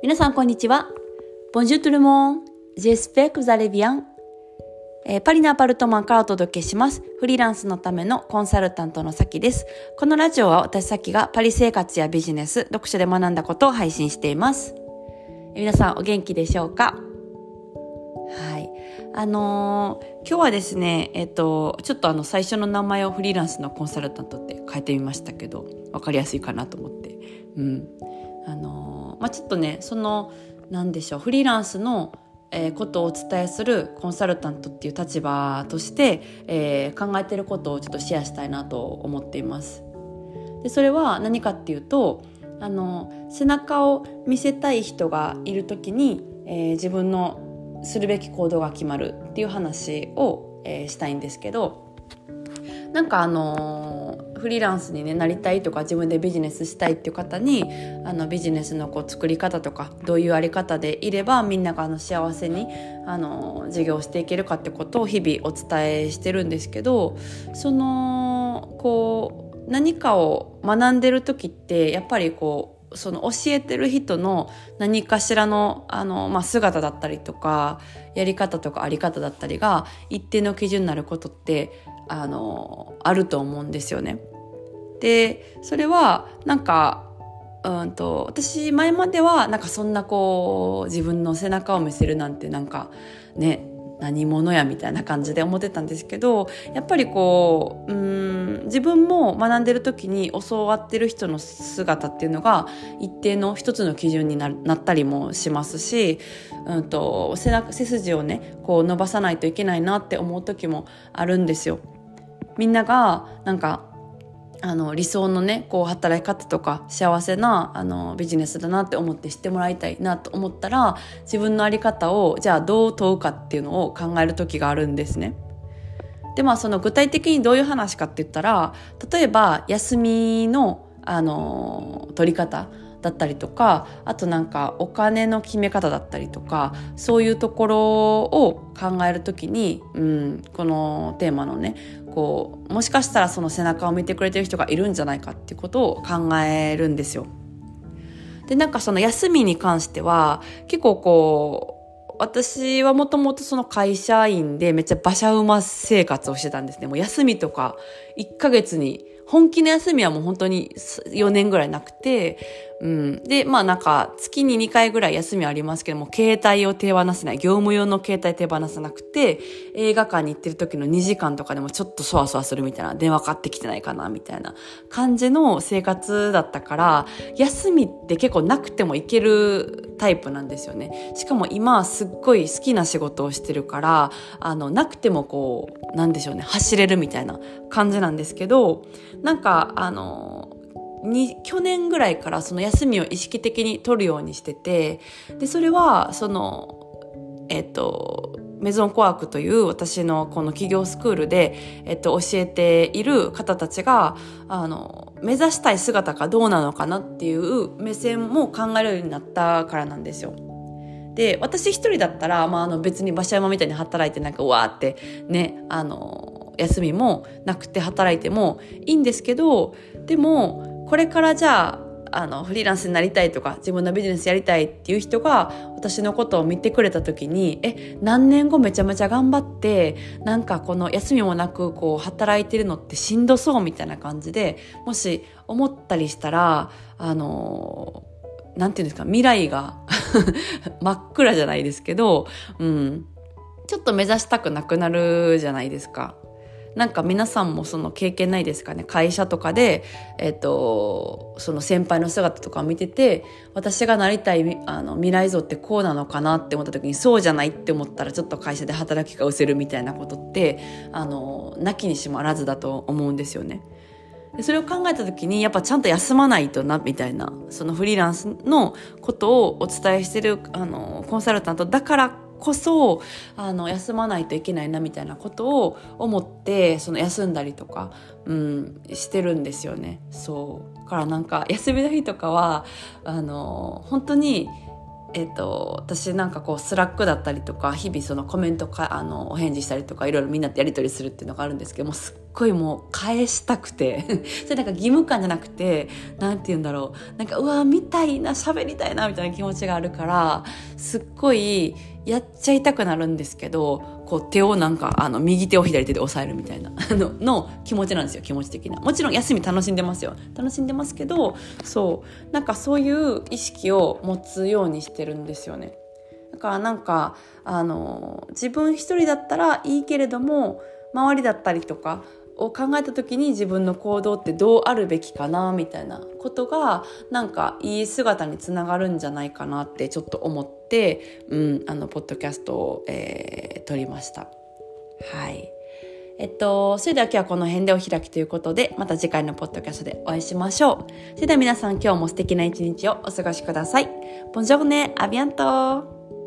皆さんこんにちは。Bonjour tout le monde. J'espère que vous allez bien. えーパリのアパルトマンからお届けします。フリーランスのためのコンサルタントのさきです。このラジオは私さきがパリ生活やビジネス、読書で学んだことを配信しています。皆さんお元気でしょうか？はい。あのー今日はですね、えっ、と、ちょっとあの最初の名前をフリーランスのコンサルタントって変えてみましたけど、わかりやすいかなと思って。うん。あのーまあちょっとね、その、なんでしょう、フリーランスの、えーことをお伝えするコンサルタントっていう立場として、えー考えてることをちょっとシェアしたいなと思っています。でそれは何かっていうとあの背中を見せたい人がいる時に、えー自分のするべき行動が決まるっていう話を、えーしたいんですけどなんかあのフリーランスに、ね、なりたいとか自分でビジネスしたいっていう方にあのビジネスのこう作り方とかどういうあり方でいればみんながあの幸せにあの事業していけるかってことを日々お伝えしてるんですけどそのこう何かを学んでる時ってやっぱりこうその教えてる人の何かしらのあの、まあ、姿だったりとかやり方とかあり方だったりが一定の基準になることってあのあると思うんですよね。でそれはなんかうんと私前まではなんかそんなこう自分の背中を見せるなんてなんかね何者やみたいな感じで思ってたんですけどやっぱりこううん自分も学んでる時に教わってる人の姿っていうのが一定の一つの基準になったりもしますし、うん、と背中背筋をねこう伸ばさないといけないなって思う時もあるんですよ。みんながなんかあの理想のねこう働き方とか幸せなあのビジネスだなって思って知ってもらいたいなと思ったら自分の在り方をじゃあどう問うかっていうのを考える時があるんですね。でまあその具体的にどういう話かって言ったら例えば休みのあの取り方だったりとかあとなんかお金の決め方だったりとかそういうところを考えるときに、うん、このテーマのねこうもしかしたらその背中を見てくれてる人がいるんじゃないかっていうことを考えるんですよ。でなんかその休みに関しては結構こう私はもともとその会社員でめっちゃ馬車馬生活をしてたんですね。もう休みとか1ヶ月に本気の休みはもう本当に4年ぐらいなくて、うん。で、まあなんか月に2回ぐらい休みはありますけども、携帯を手放せない、業務用の携帯手放せなくて、映画館に行ってる時の2時間とかでもちょっとそわそわするみたいな、電話かかってきてないかな、みたいな感じの生活だったから、休みって結構なくてもいけるタイプなんですよね。しかも今すっごい好きな仕事をしてるから、あの、なくてもこう、なんでしょうね、走れるみたいな感じなんですけど、なんか、あの、に去年ぐらいからその休みを意識的に取るようにしてて、で、それは、その、えっと、メゾンコワークという私のこの企業スクールで、えっと、教えている方たちが、あの、目指したい姿がどうなのかなっていう目線も考えるようになったからなんですよ。で、私一人だったら、まあ、あの別に馬車山みたいに働いてなんかうわーってね、あの、休みもなくて働いてもいいんですけど、でも、これからじゃあ、あの、フリーランスになりたいとか、自分のビジネスやりたいっていう人が、私のことを見てくれた時に、え、何年後めちゃめちゃ頑張って、なんかこの休みもなく、こう、働いてるのってしんどそうみたいな感じで、もし思ったりしたら、あの、なんていうんですか、未来が 真っ暗じゃないですけど、うん、ちょっと目指したくなくなるじゃないですか。なんか皆さんもその経験ないですかね？会社とかで、えっと、その先輩の姿とかを見てて私がなりたいあの未来像ってこうなのかなって思った時にそうじゃないって思ったらちょっと会社で働きが失せるみたいなことってあのなきにしもあらずだと思うんですよね。でそれを考えた時にやっぱちゃんと休まないとなみたいなそのフリーランスのことをお伝えしてるあのコンサルタントだからこそあの休まないといけないなみたいなことを思ってその休んだりとか、うん、してるんですよね。そうからなんか休みの日とかはあの本当にえっと、私なんかこう Slack だったりとか日々そのコメントかあのお返事したりとかいろいろみんなとやり取りするっていうのがあるんですけどもすっごいもう返したくて。それなんか義務感じゃなくて何て言うんだろう。なんかうわ見たいな喋りたいなみたいな気持ちがあるからすっごいやっちゃいたくなるんですけどこう手をなんかあの右手を左手で押さえるみたいな のの気持ちなんですよ気持ち的な。もちろん休み楽しんでますよ。楽しんでますけどそう。なんかそういう意識を持つようにしてるんですよね。だからなんかあの自分一人だったらいいけれども周りだったりとかを考えた時に自分の行動ってどうあるべきかなみたいなことがなんかいい姿につながるんじゃないかなってちょっと思って、うん、あのポッドキャストを、えー、撮りました。はい。えっと、それでは今日はこの辺でお開きということで、また次回のポッドキャストでお会いしましょう。それでは皆さん今日も素敵な一日をお過ごしください。ボンジョルネ、アビアント